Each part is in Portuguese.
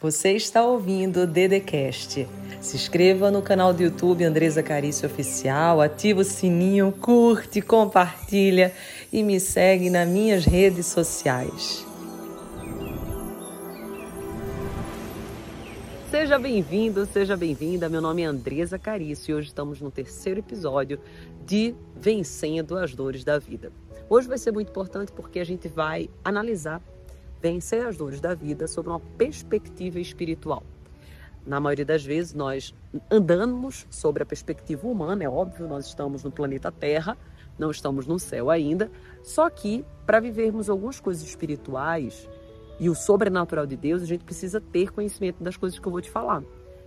Você está ouvindo o Dedecast. Se inscreva no canal do YouTube Andresa Carício Oficial, ativa o sininho, curte, compartilha e me segue nas minhas redes sociais. Seja bem-vindo, seja bem-vinda. Meu nome é Andresa Carício e hoje estamos no terceiro episódio de Vencendo as Dores da Vida. Hoje vai ser muito importante porque a gente vai analisar vencer as dores da vida sob uma perspectiva espiritual. Na maioria das vezes, nós andamos sobre a perspectiva humana, é óbvio, nós estamos no planeta Terra, não estamos no céu ainda, só que para vivermos algumas coisas espirituais e o sobrenatural de Deus, a gente precisa ter conhecimento das coisas que eu vou te falar.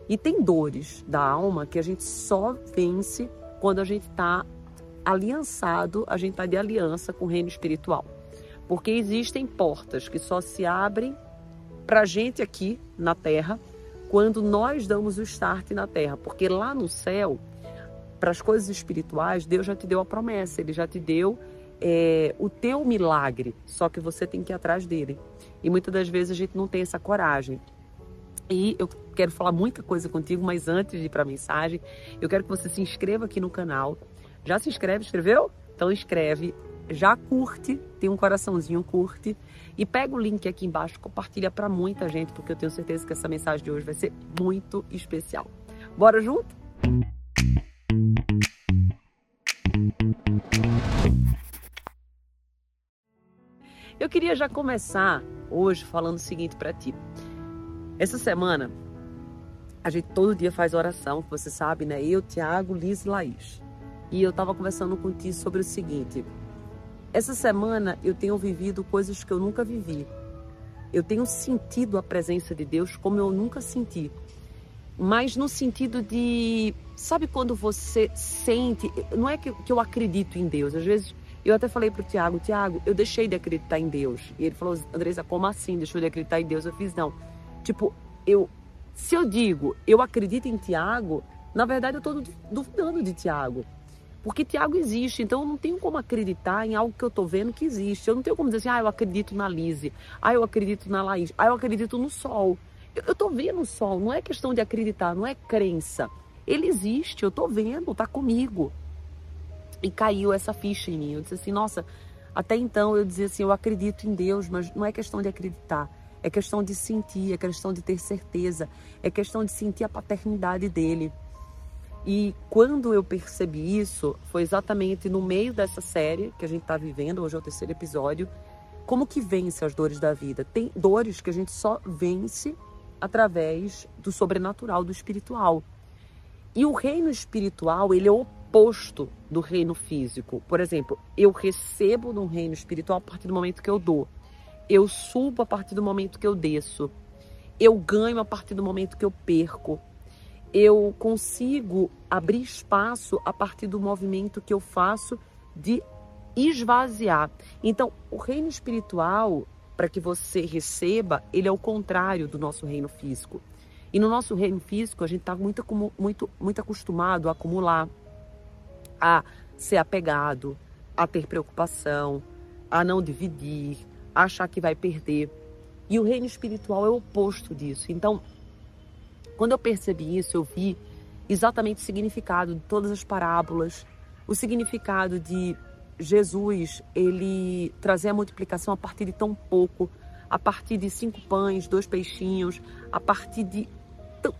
E tem dores da alma que a gente só vence quando a gente está aliançado, a gente está de aliança com o reino espiritual. Porque existem portas que só se abrem para a gente aqui na Terra quando nós damos o start na Terra. Porque lá no céu, para as coisas espirituais, Deus já te deu a promessa, Ele já te deu é, o teu milagre, só que você tem que ir atrás dele. E muitas das vezes a gente não tem essa coragem. E eu quero falar muita coisa contigo, mas antes de ir para a mensagem, eu quero que você se inscreva aqui no canal. Já se inscreve? Escreveu? Então escreve, já curte, tem um coraçãozinho, curte e pega o link aqui embaixo, compartilha para muita gente, porque eu tenho certeza que essa mensagem de hoje vai ser muito especial. Bora junto? Eu queria já começar hoje falando o seguinte para ti. Essa semana a gente todo dia faz oração, você sabe, né? Eu, Tiago, Liz e Laís. E eu estava conversando contigo sobre o seguinte: essa semana eu tenho vivido coisas que eu nunca vivi. Eu tenho sentido a presença de Deus como eu nunca senti. Mas no sentido de, sabe quando você sente, não é que, eu acredito em Deus, às vezes eu até falei pro Tiago, Tiago, eu deixei de acreditar em Deus. E ele falou, Andresa, como assim deixou de acreditar em Deus? Eu fiz, não. Tipo, eu, se eu digo, eu acredito em Tiago, na verdade eu estou duvidando de Tiago. Porque Tiago existe, então eu não tenho como acreditar em algo que eu estou vendo que existe. Eu não tenho como dizer assim, ah, eu acredito na Lise, ah, eu acredito na Laís, ah, eu acredito no sol. Eu estou vendo o sol, não é questão de acreditar, não é crença. Ele existe, eu estou vendo, está comigo. E caiu essa ficha em mim. Eu disse assim, nossa, até então eu dizia assim, eu acredito em Deus, mas não é questão de acreditar. É questão de sentir, é questão de ter certeza, é questão de sentir a paternidade dele. E quando eu percebi isso, foi exatamente no meio dessa série que a gente está vivendo, hoje é o terceiro episódio, como que vence as dores da vida. Tem dores que a gente só vence através do sobrenatural, do espiritual. E o reino espiritual, ele é oposto do reino físico. Por exemplo, eu recebo no reino espiritual a partir do momento que eu dou. Eu subo a partir do momento que eu desço. Eu ganho a partir do momento que eu perco eu consigo abrir espaço a partir do movimento que eu faço de esvaziar. Então, o reino espiritual, para que você receba, ele é o contrário do nosso reino físico. E no nosso reino físico, a gente está muito, muito, muito acostumado a acumular, a ser apegado, a ter preocupação, a não dividir, a achar que vai perder. E o reino espiritual é o oposto disso. Então, quando eu percebi isso, eu vi exatamente o significado de todas as parábolas, o significado de Jesus, ele trazer a multiplicação a partir de tão pouco, a partir de cinco pães, dois peixinhos, a partir de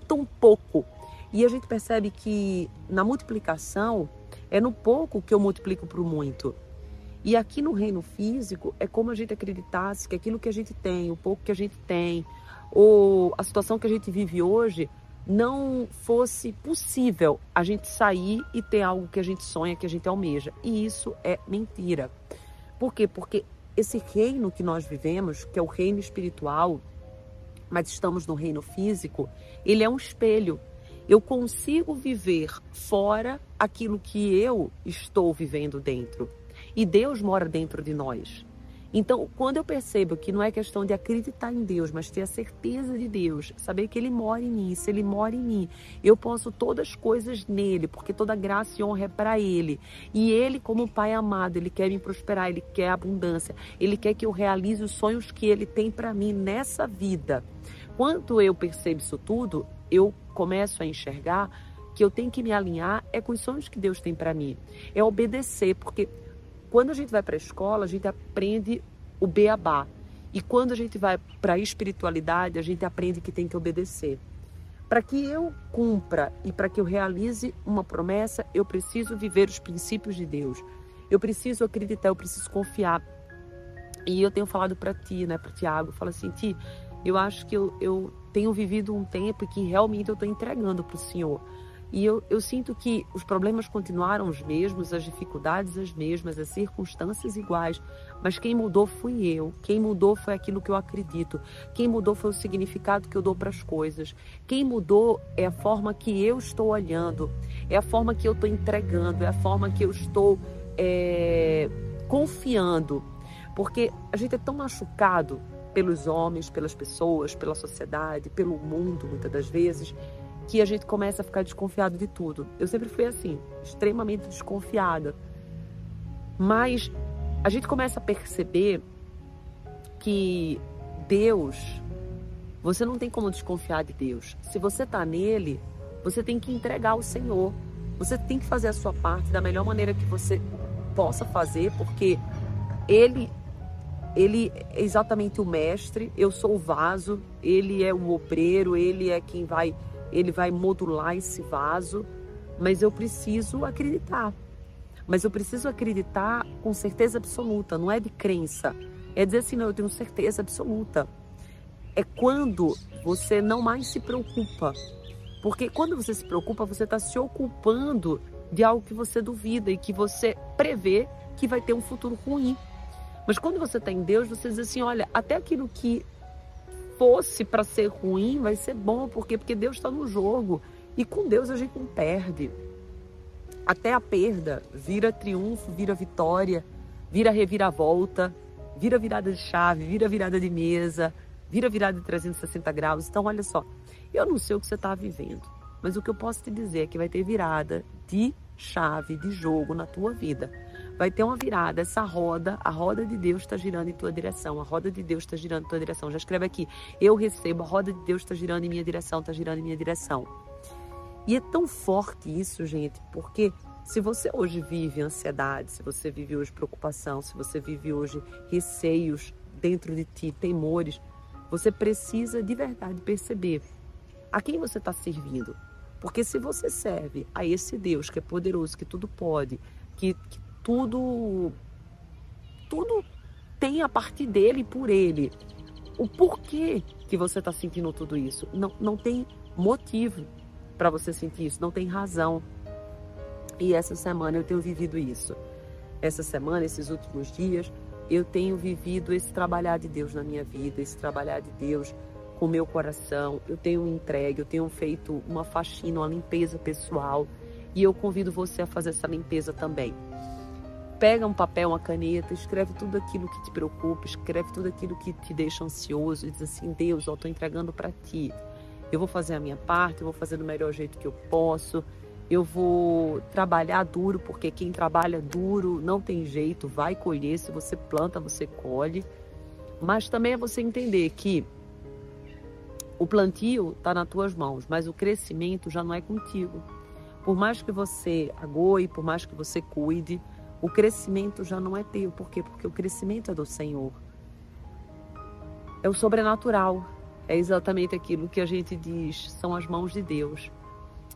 tão, pouco. E a gente percebe que na multiplicação é no pouco que eu multiplico para o muito. E aqui no reino físico é como a gente acreditasse que aquilo que a gente tem, o pouco que a gente tem, ou a situação que a gente vive hoje não fosse possível a gente sair e ter algo que a gente sonha, que a gente almeja. E isso é mentira. Por quê? Porque esse reino que nós vivemos, que é o reino espiritual, mas estamos no reino físico, ele é um espelho. Eu consigo viver fora aquilo que eu estou vivendo dentro. E Deus mora dentro de nós. Então, quando eu percebo que não é questão de acreditar em Deus, mas ter a certeza de Deus, saber que Ele mora em mim, se Ele mora em mim, eu posso todas as coisas nele, porque toda graça e honra é para Ele. E Ele, como Pai amado, Ele quer me prosperar, Ele quer abundância, Ele quer que eu realize os sonhos que Ele tem para mim nessa vida. Quando eu percebo isso tudo, eu começo a enxergar que eu tenho que me alinhar é com os sonhos que Deus tem para mim. É obedecer, porque quando a gente vai para a escola, a gente aprende o beabá. E quando a gente vai para a espiritualidade, a gente aprende que tem que obedecer. Para que eu cumpra e para que eu realize uma promessa, eu preciso viver os princípios de Deus. Eu preciso acreditar, eu preciso confiar. E eu tenho falado para ti, né, para Tiago, fala assim, ti, eu acho que eu, eu tenho vivido um tempo que realmente eu estou entregando para o Senhor. E eu, eu sinto que os problemas continuaram os mesmos, as dificuldades as mesmas, as circunstâncias iguais, mas quem mudou fui eu, quem mudou foi aquilo que eu acredito, quem mudou foi o significado que eu dou para as coisas, quem mudou é a forma que eu estou olhando, é a forma que eu estou entregando, é a forma que eu estou é, confiando, porque a gente é tão machucado pelos homens, pelas pessoas, pela sociedade, pelo mundo, muitas das vezes que a gente começa a ficar desconfiado de tudo. Eu sempre fui assim, extremamente desconfiada. Mas a gente começa a perceber que Deus, você não tem como desconfiar de Deus. Se você está nele, você tem que entregar ao Senhor. Você tem que fazer a sua parte da melhor maneira que você possa fazer, porque ele ele é exatamente o mestre, eu sou o vaso, ele é o obreiro, ele é quem vai ele vai modular esse vaso, mas eu preciso acreditar. Mas eu preciso acreditar com certeza absoluta, não é de crença. É dizer assim, não, eu tenho certeza absoluta. É quando você não mais se preocupa. Porque quando você se preocupa, você está se ocupando de algo que você duvida e que você prevê que vai ter um futuro ruim. Mas quando você está em Deus, você diz assim: olha, até aquilo que fosse para ser ruim, vai ser bom. Por quê? Porque Deus está no jogo. E com Deus a gente não perde. Até a perda vira triunfo, vira vitória, vira reviravolta, vira virada de chave, vira virada de mesa, vira virada de 360 graus. Então, olha só, eu não sei o que você está vivendo, mas o que eu posso te dizer é que vai ter virada de chave, de jogo na tua vida vai ter uma virada. Essa roda, a roda de Deus está girando em tua direção. A roda de Deus está girando em tua direção. Já escreve aqui. Eu recebo, a roda de Deus está girando em minha direção, está girando em minha direção. E é tão forte isso, gente, porque se você hoje vive ansiedade, se você vive hoje preocupação, se você vive hoje receios dentro de ti, temores, você precisa de verdade perceber a quem você está servindo. Porque se você serve a esse Deus que é poderoso, que tudo pode, que, que tudo tudo tem a partir dele por ele. O porquê que você está sentindo tudo isso? Não, não tem motivo para você sentir isso, não tem razão. E essa semana eu tenho vivido isso. Essa semana, esses últimos dias, eu tenho vivido esse trabalhar de Deus na minha vida, esse trabalhar de Deus com meu coração. Eu tenho entregue, eu tenho feito uma faxina, uma limpeza pessoal. E eu convido você a fazer essa limpeza também pega um papel, uma caneta, escreve tudo aquilo que te preocupa, escreve tudo aquilo que te deixa ansioso e diz assim: Deus, eu estou entregando para ti. Eu vou fazer a minha parte, eu vou fazer do melhor jeito que eu posso. Eu vou trabalhar duro, porque quem trabalha duro não tem jeito, vai colher. Se você planta, você colhe. Mas também é você entender que o plantio está nas tuas mãos, mas o crescimento já não é contigo. Por mais que você agoe, por mais que você cuide, o crescimento já não é teu. Por quê? Porque o crescimento é do Senhor. É o sobrenatural. É exatamente aquilo que a gente diz, são as mãos de Deus.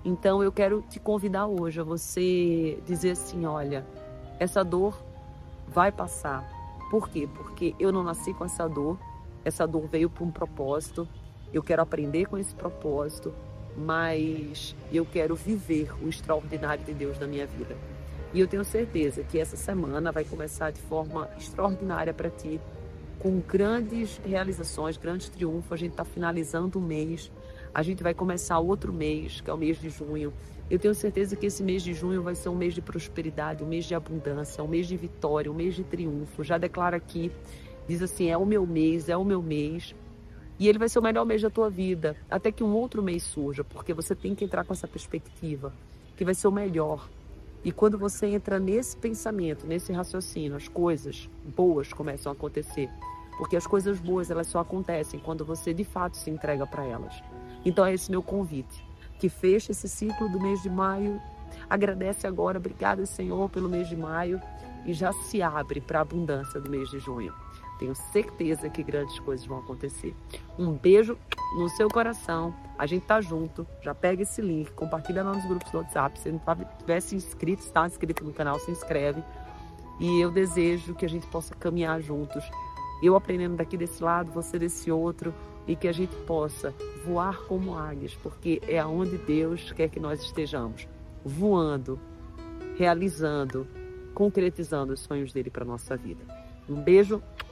Então eu quero te convidar hoje a você dizer assim: olha, essa dor vai passar. Por quê? Porque eu não nasci com essa dor, essa dor veio por um propósito, eu quero aprender com esse propósito, mas eu quero viver o extraordinário de Deus na minha vida. E eu tenho certeza que essa semana vai começar de forma extraordinária para ti, com grandes realizações, grandes triunfos. A gente está finalizando o mês, a gente vai começar outro mês, que é o mês de junho. Eu tenho certeza que esse mês de junho vai ser um mês de prosperidade, um mês de abundância, um mês de vitória, um mês de triunfo. Já declara aqui, diz assim: é o meu mês, é o meu mês. E ele vai ser o melhor mês da tua vida, até que um outro mês surja, porque você tem que entrar com essa perspectiva, que vai ser o melhor. E quando você entra nesse pensamento, nesse raciocínio, as coisas boas começam a acontecer. porque as coisas boas elas só acontecem quando você de fato se entrega para elas. Então é esse meu convite, que feche esse ciclo do mês de maio, agradece agora, obrigada Senhor pelo mês de maio e já se abre para a abundância do mês de junho. Tenho certeza que grandes coisas vão acontecer. Um beijo no seu coração. A gente tá junto. Já pega esse link, compartilha lá nos grupos do WhatsApp. Se não tivesse inscrito, está inscrito no canal, se inscreve. E eu desejo que a gente possa caminhar juntos. Eu aprendendo daqui desse lado, você desse outro, e que a gente possa voar como águias, porque é aonde Deus quer que nós estejamos, voando, realizando, concretizando os sonhos dele para nossa vida. Um beijo